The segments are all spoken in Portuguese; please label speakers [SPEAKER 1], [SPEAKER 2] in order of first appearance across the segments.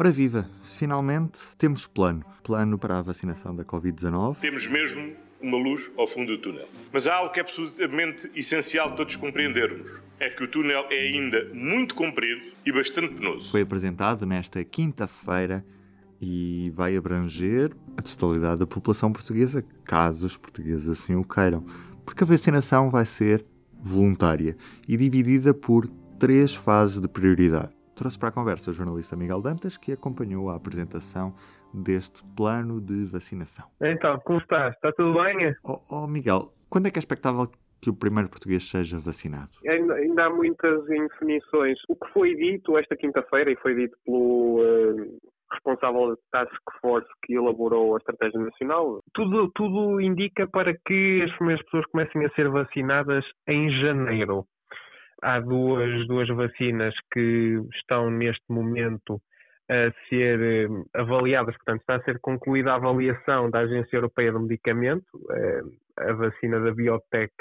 [SPEAKER 1] Ora viva, finalmente temos plano. Plano para a vacinação da Covid-19.
[SPEAKER 2] Temos mesmo uma luz ao fundo do túnel. Mas há algo que é absolutamente essencial todos compreendermos. É que o túnel é ainda muito comprido e bastante penoso.
[SPEAKER 1] Foi apresentado nesta quinta-feira e vai abranger a totalidade da população portuguesa, caso os portugueses assim o queiram. Porque a vacinação vai ser voluntária e dividida por três fases de prioridade. Trouxe para a conversa o jornalista Miguel Dantas, que acompanhou a apresentação deste plano de vacinação.
[SPEAKER 3] Então, como estás? Está tudo bem?
[SPEAKER 1] Oh, oh Miguel, quando é que é expectável que o primeiro português seja vacinado?
[SPEAKER 3] Ainda, ainda há muitas indefinições. O que foi dito esta quinta-feira, e foi dito pelo uh, responsável da Task Force que elaborou a Estratégia Nacional, tudo, tudo indica para que as primeiras pessoas comecem a ser vacinadas em janeiro. Há duas, duas vacinas que estão neste momento a ser eh, avaliadas, portanto, está a ser concluída a avaliação da Agência Europeia do Medicamento, eh, a vacina da Biotech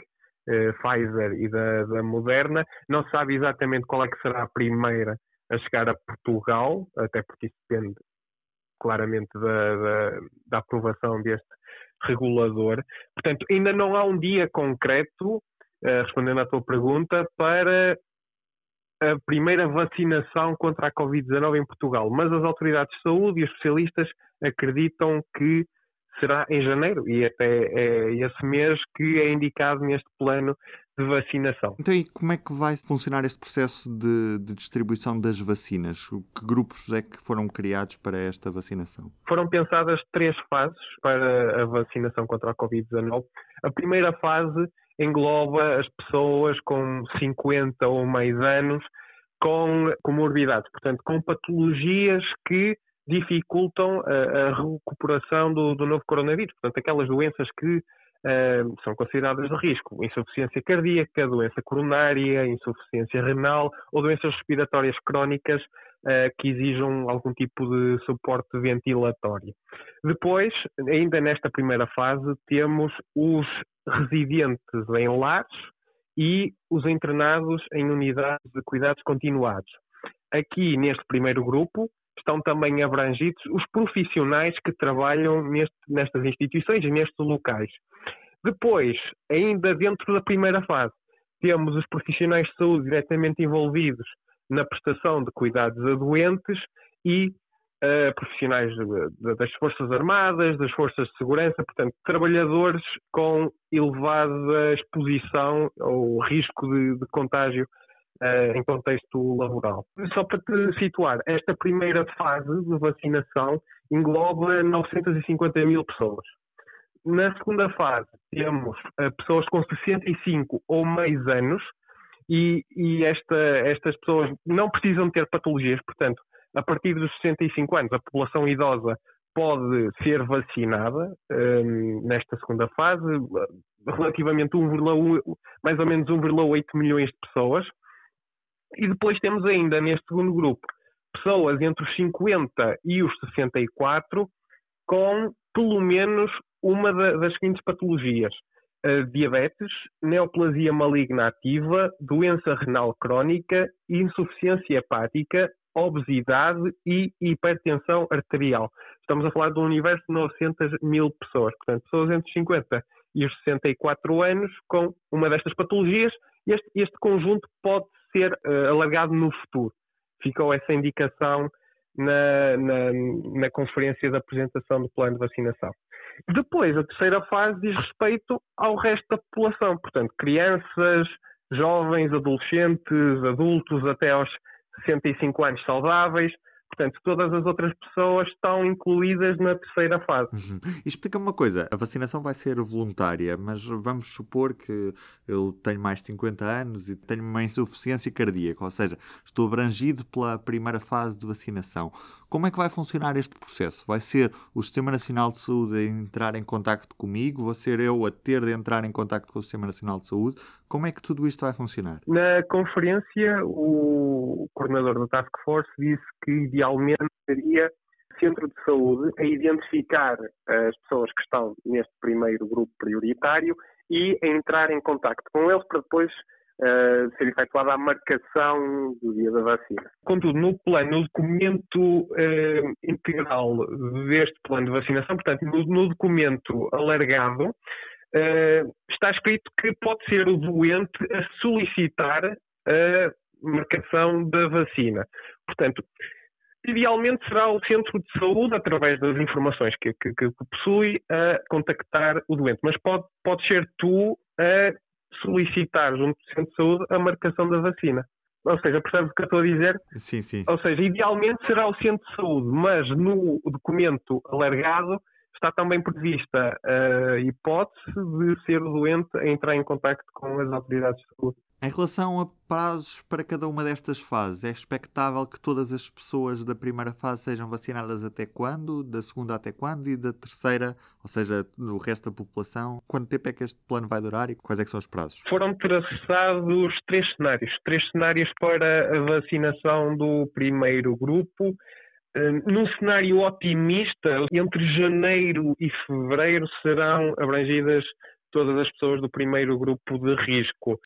[SPEAKER 3] eh, Pfizer e da, da, Moderna. Não se sabe exatamente qual é que será a primeira a chegar a Portugal, até porque isso depende claramente da, da, da aprovação deste regulador. Portanto, ainda não há um dia concreto, respondendo à tua pergunta, para a primeira vacinação contra a Covid-19 em Portugal, mas as autoridades de saúde e os especialistas acreditam que será em janeiro e até é esse mês que é indicado neste plano de vacinação.
[SPEAKER 1] Então, e como é que vai funcionar este processo de, de, distribuição das vacinas? Que grupos é que foram criados para esta vacinação?
[SPEAKER 3] Foram pensadas três fases para a vacinação contra a Covid-19. A primeira fase engloba as pessoas com 50 ou mais anos com comorbidades, portanto, com patologias que dificultam a, a recuperação do, do, novo coronavírus. Portanto, aquelas doenças que são consideradas de risco, insuficiência cardíaca, doença coronária, insuficiência renal ou doenças respiratórias crónicas uh, que exijam algum tipo de suporte ventilatório. Depois, ainda nesta primeira fase, temos os residentes em lares e os internados em unidades de cuidados continuados. Aqui, neste primeiro grupo, estão também abrangidos os profissionais que trabalham neste, nestas instituições e nestes locais. Depois, ainda dentro da primeira fase, temos os profissionais de saúde diretamente envolvidos na prestação de cuidados a doentes e uh, profissionais de, de, das Forças Armadas, das Forças de Segurança, portanto, trabalhadores com elevada exposição ou risco de, de contágio em contexto laboral. Só para te situar, esta primeira fase de vacinação engloba 950 mil pessoas. Na segunda fase, temos uh, pessoas com 65 ou mais anos, e, e esta, estas pessoas não precisam ter patologias, portanto, a partir dos 65 anos, a população idosa pode ser vacinada um, nesta segunda fase, relativamente 1, mais ou menos 1,8 milhões de pessoas. E depois temos ainda neste segundo grupo pessoas entre os 50 e os 64 com pelo menos uma das seguintes patologias: diabetes, neoplasia maligna ativa, doença renal crónica, insuficiência hepática, obesidade e hipertensão arterial. Estamos a falar de um universo de 900 mil pessoas, portanto, pessoas entre os 50 e os 64 anos com uma destas patologias. Este, este conjunto pode ser uh, alargado no futuro. Ficou essa indicação na, na, na conferência da apresentação do plano de vacinação. Depois, a terceira fase diz respeito ao resto da população, portanto, crianças, jovens, adolescentes, adultos até aos 65 anos saudáveis. Portanto, todas as outras pessoas estão incluídas na terceira fase.
[SPEAKER 1] Uhum. Explica-me uma coisa: a vacinação vai ser voluntária, mas vamos supor que eu tenho mais de 50 anos e tenho uma insuficiência cardíaca, ou seja, estou abrangido pela primeira fase de vacinação. Como é que vai funcionar este processo? Vai ser o Sistema Nacional de Saúde a entrar em contato comigo? Vou ser eu a ter de entrar em contato com o Sistema Nacional de Saúde? Como é que tudo isto vai funcionar?
[SPEAKER 3] Na conferência, o coordenador da Task Force disse que idealmente seria centro de saúde a identificar as pessoas que estão neste primeiro grupo prioritário e a entrar em contato com eles para depois ser efetuada a marcação do dia da vacina. Contudo, no plano, no documento uh, integral deste plano de vacinação, portanto, no, no documento alargado, uh, está escrito que pode ser o doente a solicitar a marcação da vacina. Portanto, idealmente será o centro de saúde, através das informações que, que, que possui, a contactar o doente. Mas pode, pode ser tu a solicitar junto do centro de saúde a marcação da vacina. Ou seja, percebes o que eu estou a dizer?
[SPEAKER 1] Sim, sim.
[SPEAKER 3] Ou seja, idealmente será o centro de saúde, mas no documento alargado está também prevista a hipótese de ser doente a entrar em contato com as autoridades de saúde.
[SPEAKER 1] Em relação a prazos para cada uma destas fases, é expectável que todas as pessoas da primeira fase sejam vacinadas até quando? Da segunda até quando? E da terceira, ou seja, no resto da população? Quanto tempo é que este plano vai durar e quais é são os prazos?
[SPEAKER 3] Foram traçados três cenários. Três cenários para a vacinação do primeiro grupo. Hum, num cenário otimista, entre janeiro e fevereiro serão abrangidas todas as pessoas do primeiro grupo de risco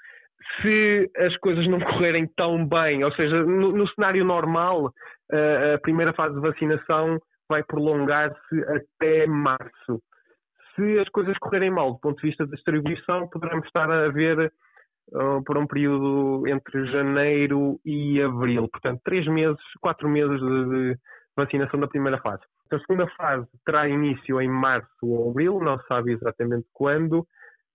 [SPEAKER 3] se as coisas não correrem tão bem, ou seja, no, no cenário normal, a primeira fase de vacinação vai prolongar-se até março. Se as coisas correrem mal do ponto de vista da distribuição, poderemos estar a ver uh, por um período entre janeiro e abril. Portanto, três meses, quatro meses de, de vacinação da primeira fase. A segunda fase terá início em março ou abril, não se sabe exatamente quando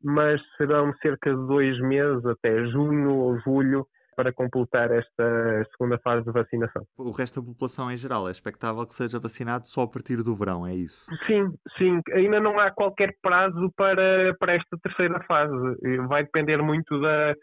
[SPEAKER 3] mas serão cerca de dois meses, até junho ou julho, para completar esta segunda fase de vacinação.
[SPEAKER 1] O resto da população em geral é expectável que seja vacinado só a partir do verão, é isso?
[SPEAKER 3] Sim, sim. Ainda não há qualquer prazo para, para esta terceira fase. Vai depender muito da,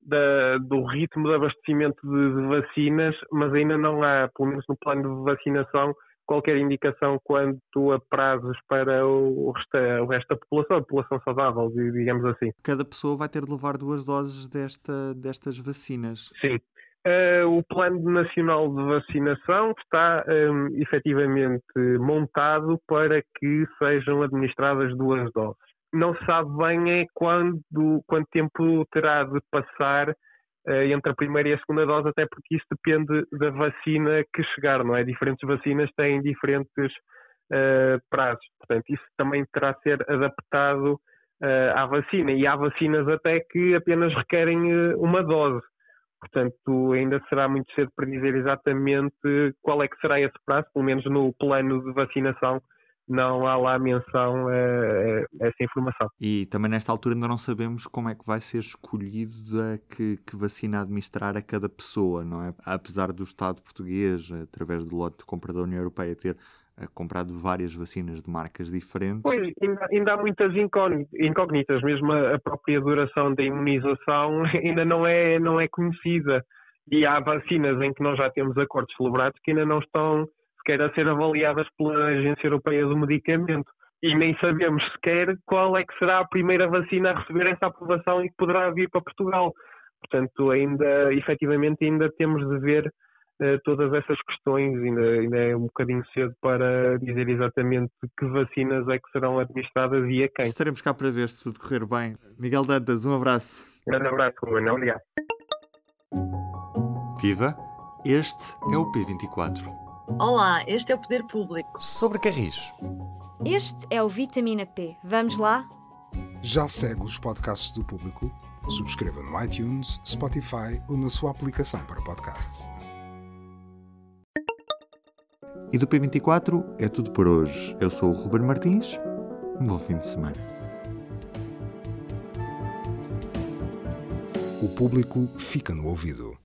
[SPEAKER 3] da, do ritmo de abastecimento de, de vacinas, mas ainda não há, pelo menos no plano de vacinação, qualquer indicação quanto a prazos para o, resto, o resto da população, a população saudável, digamos assim.
[SPEAKER 1] Cada pessoa vai ter de levar duas doses desta, destas vacinas.
[SPEAKER 3] Sim. Uh, o Plano Nacional de Vacinação está um, efetivamente montado para que sejam administradas duas doses. Não se sabe bem é quando, quanto tempo terá de passar entre a primeira e a segunda dose, até porque isso depende da vacina que chegar, não é? Diferentes vacinas têm diferentes uh, prazos, portanto, isso também terá de ser adaptado uh, à vacina. E há vacinas até que apenas requerem uh, uma dose. Portanto, ainda será muito cedo para dizer exatamente qual é que será esse prazo, pelo menos no plano de vacinação não há lá menção a, a, essa informação.
[SPEAKER 1] E também nesta altura ainda não sabemos como é que vai ser escolhida que, que vacina administrar a cada pessoa, não é? Apesar do Estado português, através do lote de compra da União Europeia, ter eh, comprado várias vacinas de marcas diferentes.
[SPEAKER 3] Pois, ainda, ainda há muitas incógnitas, mesmo a, a própria duração da imunização ainda não é, não é conhecida. E há vacinas em que nós já temos acordos celebrados que ainda não estão sequer a ser avaliadas pela Agência Europeia do Medicamento. E nem sabemos sequer qual é que será a primeira vacina a receber essa aprovação e que poderá vir para Portugal. Portanto, ainda, efetivamente, ainda temos de ver uh, todas essas questões, ainda, ainda é um bocadinho cedo para dizer exatamente que vacinas é que serão administradas e a quem.
[SPEAKER 1] Estaremos cá para ver se tudo correr bem. Miguel Dantas, um abraço.
[SPEAKER 3] Um grande abraço, Ruben. Obrigado.
[SPEAKER 1] Viva! Este é o P24.
[SPEAKER 4] Olá, este é o Poder Público.
[SPEAKER 1] Sobre Carris.
[SPEAKER 5] Este é o Vitamina P. Vamos lá?
[SPEAKER 6] Já segue os podcasts do Público? Subscreva no iTunes, Spotify ou na sua aplicação para podcasts.
[SPEAKER 1] E do P24 é tudo por hoje. Eu sou o Ruben Martins. Um bom fim de semana.
[SPEAKER 6] O público fica no ouvido.